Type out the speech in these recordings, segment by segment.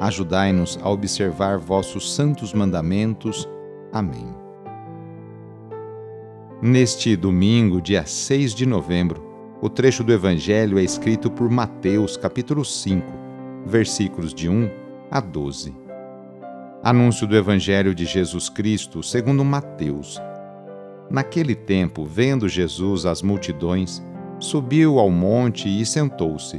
Ajudai-nos a observar vossos santos mandamentos. Amém. Neste domingo, dia 6 de novembro, o trecho do Evangelho é escrito por Mateus, capítulo 5, versículos de 1 a 12. Anúncio do Evangelho de Jesus Cristo segundo Mateus. Naquele tempo, vendo Jesus as multidões, subiu ao monte e sentou-se.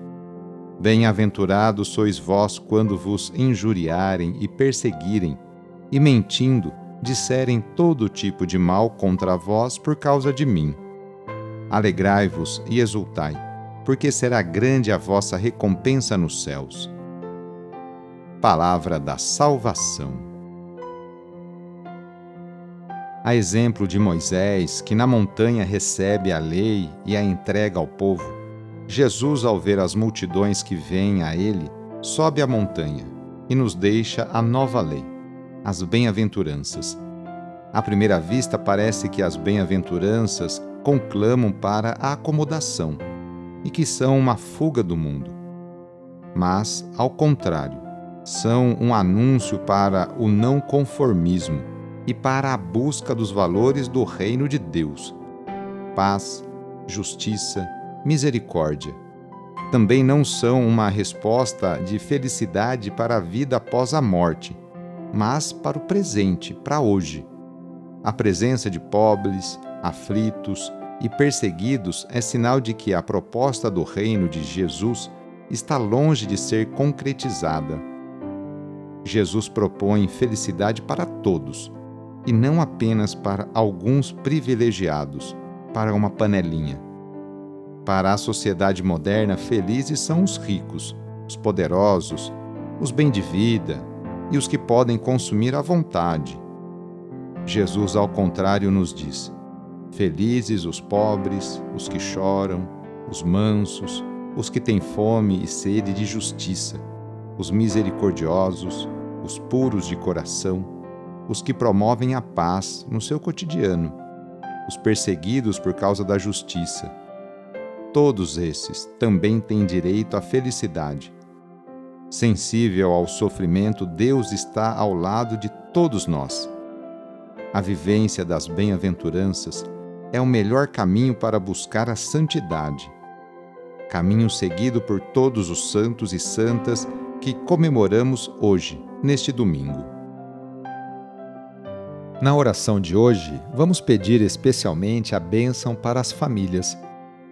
Bem-aventurados sois vós quando vos injuriarem e perseguirem, e mentindo, disserem todo tipo de mal contra vós por causa de mim. Alegrai-vos e exultai, porque será grande a vossa recompensa nos céus. Palavra da Salvação. A exemplo de Moisés, que na montanha recebe a lei e a entrega ao povo, Jesus, ao ver as multidões que vêm a ele, sobe a montanha e nos deixa a nova lei, as bem-aventuranças. À primeira vista, parece que as bem-aventuranças conclamam para a acomodação e que são uma fuga do mundo. Mas, ao contrário, são um anúncio para o não conformismo e para a busca dos valores do reino de Deus: paz, justiça, misericórdia. Também não são uma resposta de felicidade para a vida após a morte, mas para o presente, para hoje. A presença de pobres, aflitos e perseguidos é sinal de que a proposta do reino de Jesus está longe de ser concretizada. Jesus propõe felicidade para todos, e não apenas para alguns privilegiados, para uma panelinha. Para a sociedade moderna, felizes são os ricos, os poderosos, os bem de vida e os que podem consumir à vontade. Jesus, ao contrário, nos diz: Felizes os pobres, os que choram, os mansos, os que têm fome e sede de justiça, os misericordiosos, os puros de coração, os que promovem a paz no seu cotidiano, os perseguidos por causa da justiça Todos esses também têm direito à felicidade. Sensível ao sofrimento, Deus está ao lado de todos nós. A vivência das bem-aventuranças é o melhor caminho para buscar a santidade. Caminho seguido por todos os santos e santas que comemoramos hoje, neste domingo. Na oração de hoje, vamos pedir especialmente a bênção para as famílias